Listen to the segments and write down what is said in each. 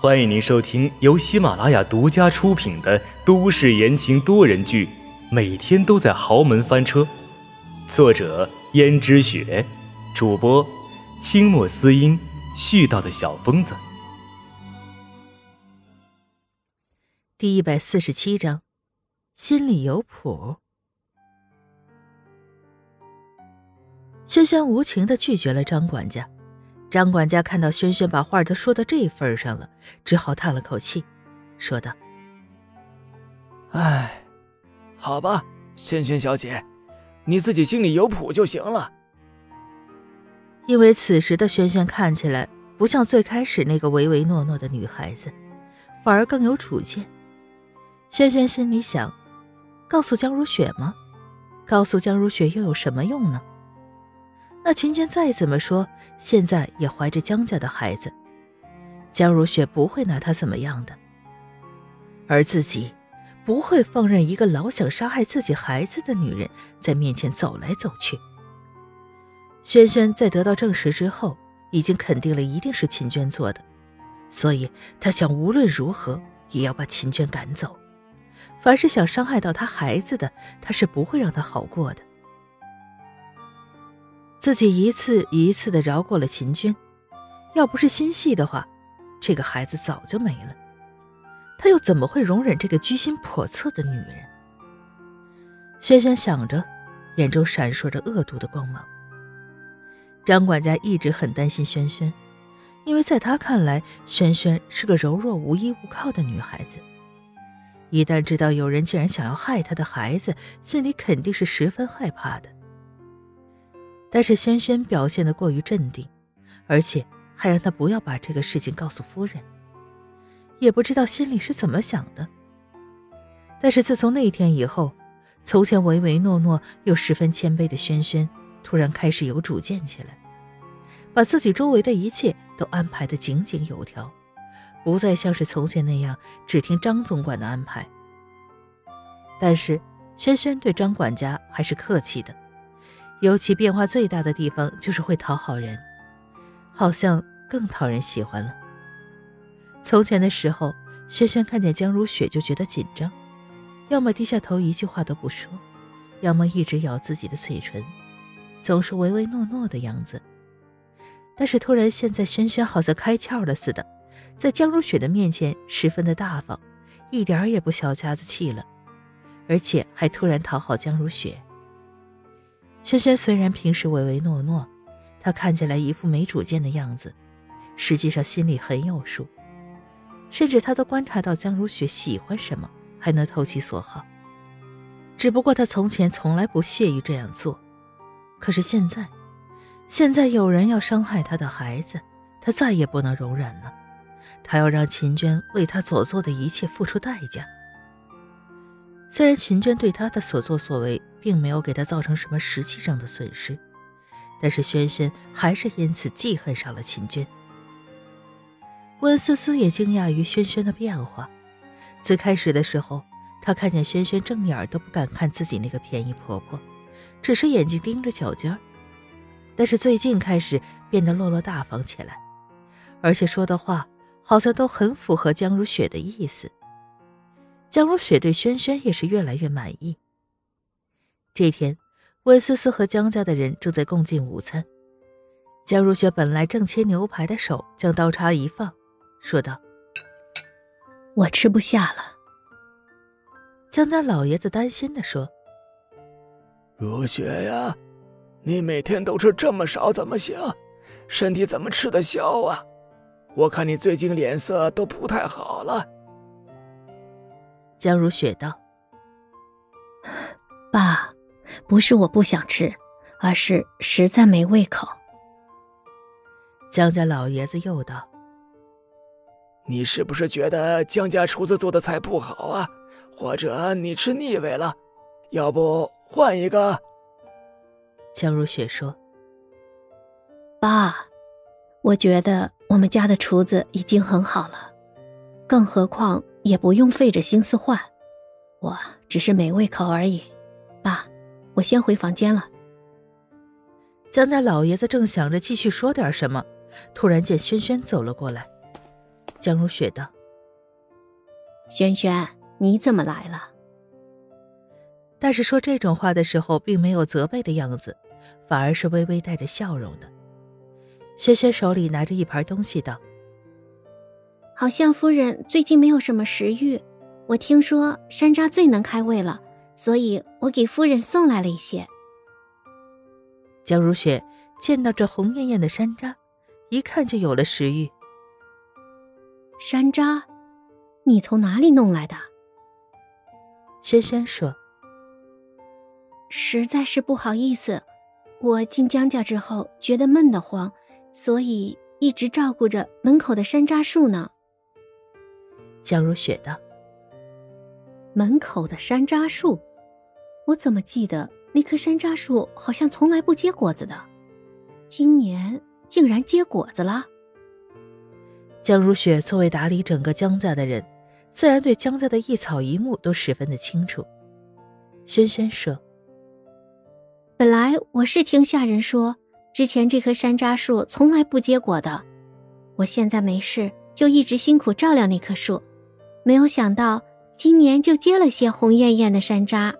欢迎您收听由喜马拉雅独家出品的都市言情多人剧《每天都在豪门翻车》，作者：胭脂雪，主播：清墨思音，絮叨的小疯子。第一百四十七章，心里有谱。轩轩无情的拒绝了张管家。张管家看到轩轩把话都说到这份上了，只好叹了口气，说道：“哎，好吧，轩轩小姐，你自己心里有谱就行了。”因为此时的轩轩看起来不像最开始那个唯唯诺诺的女孩子，反而更有主见。轩轩心里想：告诉江如雪吗？告诉江如雪又有什么用呢？那秦娟再怎么说，现在也怀着江家的孩子，江如雪不会拿她怎么样的，而自己不会放任一个老想杀害自己孩子的女人在面前走来走去。轩轩在得到证实之后，已经肯定了一定是秦娟做的，所以他想无论如何也要把秦娟赶走。凡是想伤害到他孩子的，他是不会让他好过的。自己一次一次的饶过了秦娟，要不是心细的话，这个孩子早就没了。他又怎么会容忍这个居心叵测的女人？轩轩想着，眼中闪烁着恶毒的光芒。张管家一直很担心轩轩，因为在他看来，轩轩是个柔弱无依无靠的女孩子。一旦知道有人竟然想要害他的孩子，心里肯定是十分害怕的。但是轩轩表现的过于镇定，而且还让他不要把这个事情告诉夫人，也不知道心里是怎么想的。但是自从那天以后，从前唯唯诺诺又十分谦卑的轩轩，突然开始有主见起来，把自己周围的一切都安排的井井有条，不再像是从前那样只听张总管的安排。但是轩轩对张管家还是客气的。尤其变化最大的地方就是会讨好人，好像更讨人喜欢了。从前的时候，轩轩看见江如雪就觉得紧张，要么低下头一句话都不说，要么一直咬自己的嘴唇，总是唯唯诺诺的样子。但是突然现在，轩轩好像开窍了似的，在江如雪的面前十分的大方，一点也不小家子气了，而且还突然讨好江如雪。轩轩虽然平时唯唯诺诺，他看起来一副没主见的样子，实际上心里很有数。甚至他都观察到江如雪喜欢什么，还能投其所好。只不过他从前从来不屑于这样做，可是现在，现在有人要伤害他的孩子，他再也不能容忍了。他要让秦娟为他所做的一切付出代价。虽然秦娟对他的所作所为并没有给他造成什么实际上的损失，但是轩轩还是因此记恨上了秦娟。温思思也惊讶于轩轩的变化。最开始的时候，她看见轩轩正眼都不敢看自己那个便宜婆婆，只是眼睛盯着脚尖儿。但是最近开始变得落落大方起来，而且说的话好像都很符合江如雪的意思。江如雪对轩轩也是越来越满意。这天，温思思和江家的人正在共进午餐。江如雪本来正切牛排的手，将刀叉一放，说道：“我吃不下了。”江家老爷子担心的说：“如雪呀，你每天都吃这么少怎么行？身体怎么吃得消啊？我看你最近脸色都不太好了。”江如雪道：“爸，不是我不想吃，而是实在没胃口。”江家老爷子又道：“你是不是觉得江家厨子做的菜不好啊？或者你吃腻味了？要不换一个？”江如雪说：“爸，我觉得我们家的厨子已经很好了，更何况……”也不用费着心思换，我只是没胃口而已。爸，我先回房间了。江家老爷子正想着继续说点什么，突然见轩轩走了过来。江如雪道：“轩轩，你怎么来了？”但是说这种话的时候，并没有责备的样子，反而是微微带着笑容的。轩轩手里拿着一盘东西，道：“好像夫人最近没有什么食欲，我听说山楂最能开胃了，所以我给夫人送来了一些。”江如雪见到这红艳艳的山楂，一看就有了食欲。山楂，你从哪里弄来的？轩轩说。实在是不好意思，我进江家之后觉得闷得慌，所以一直照顾着门口的山楂树呢。江如雪道：“门口的山楂树，我怎么记得那棵山楂树好像从来不结果子的，今年竟然结果子了。”江如雪作为打理整个江家的人，自然对江家的一草一木都十分的清楚。轩轩说。本来我是听下人说，之前这棵山楂树从来不结果的。我现在没事，就一直辛苦照料那棵树，没有想到今年就结了些红艳艳的山楂，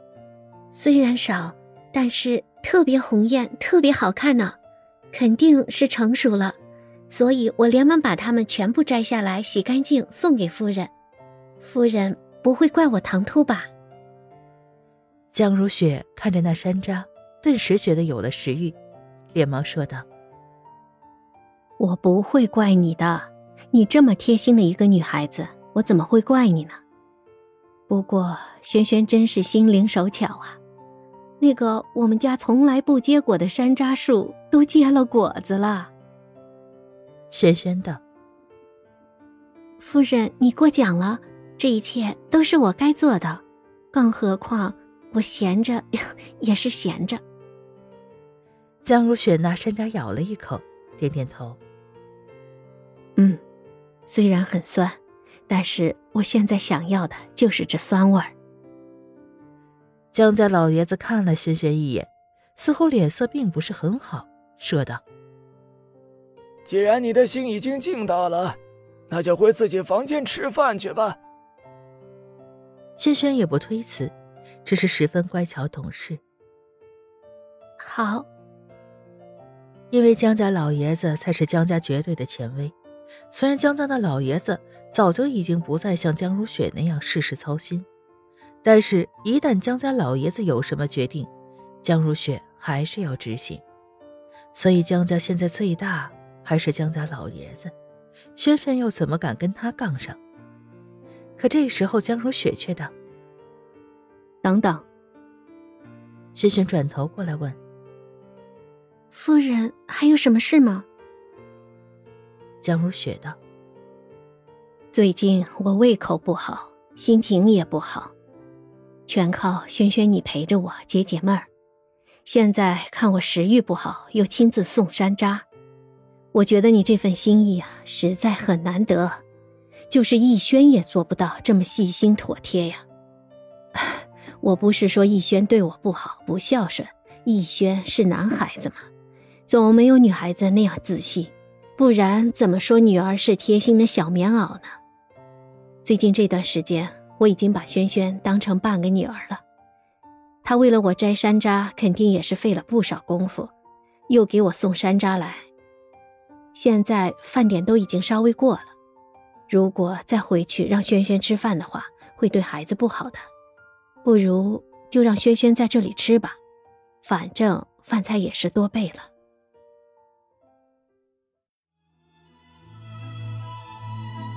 虽然少，但是特别红艳，特别好看呢，肯定是成熟了。所以我连忙把它们全部摘下来，洗干净送给夫人。夫人不会怪我唐突吧？江如雪看着那山楂。顿时觉得有了食欲，连忙说道：“我不会怪你的，你这么贴心的一个女孩子，我怎么会怪你呢？不过轩轩真是心灵手巧啊，那个我们家从来不结果的山楂树都结了果子了。”轩轩道：“夫人，你过奖了，这一切都是我该做的，更何况我闲着 也是闲着。”江如雪拿山楂咬了一口，点点头。嗯，虽然很酸，但是我现在想要的就是这酸味儿。江家老爷子看了轩轩一眼，似乎脸色并不是很好，说道：“既然你的心已经静到了，那就回自己房间吃饭去吧。”轩轩也不推辞，只是十分乖巧懂事。好。因为江家老爷子才是江家绝对的权威，虽然江家的老爷子早就已经不再像江如雪那样事事操心，但是，一旦江家老爷子有什么决定，江如雪还是要执行。所以，江家现在最大还是江家老爷子，轩轩又怎么敢跟他杠上？可这时候，江如雪却道：“等等。”轩轩转头过来问。夫人还有什么事吗？江如雪道：“最近我胃口不好，心情也不好，全靠轩轩你陪着我解解闷儿。现在看我食欲不好，又亲自送山楂，我觉得你这份心意啊，实在很难得，就是逸轩也做不到这么细心妥帖呀。我不是说逸轩对我不好、不孝顺，逸轩是男孩子嘛。”总没有女孩子那样仔细，不然怎么说女儿是贴心的小棉袄呢？最近这段时间，我已经把萱萱当成半个女儿了。她为了我摘山楂，肯定也是费了不少功夫，又给我送山楂来。现在饭点都已经稍微过了，如果再回去让萱萱吃饭的话，会对孩子不好的。不如就让萱萱在这里吃吧，反正饭菜也是多备了。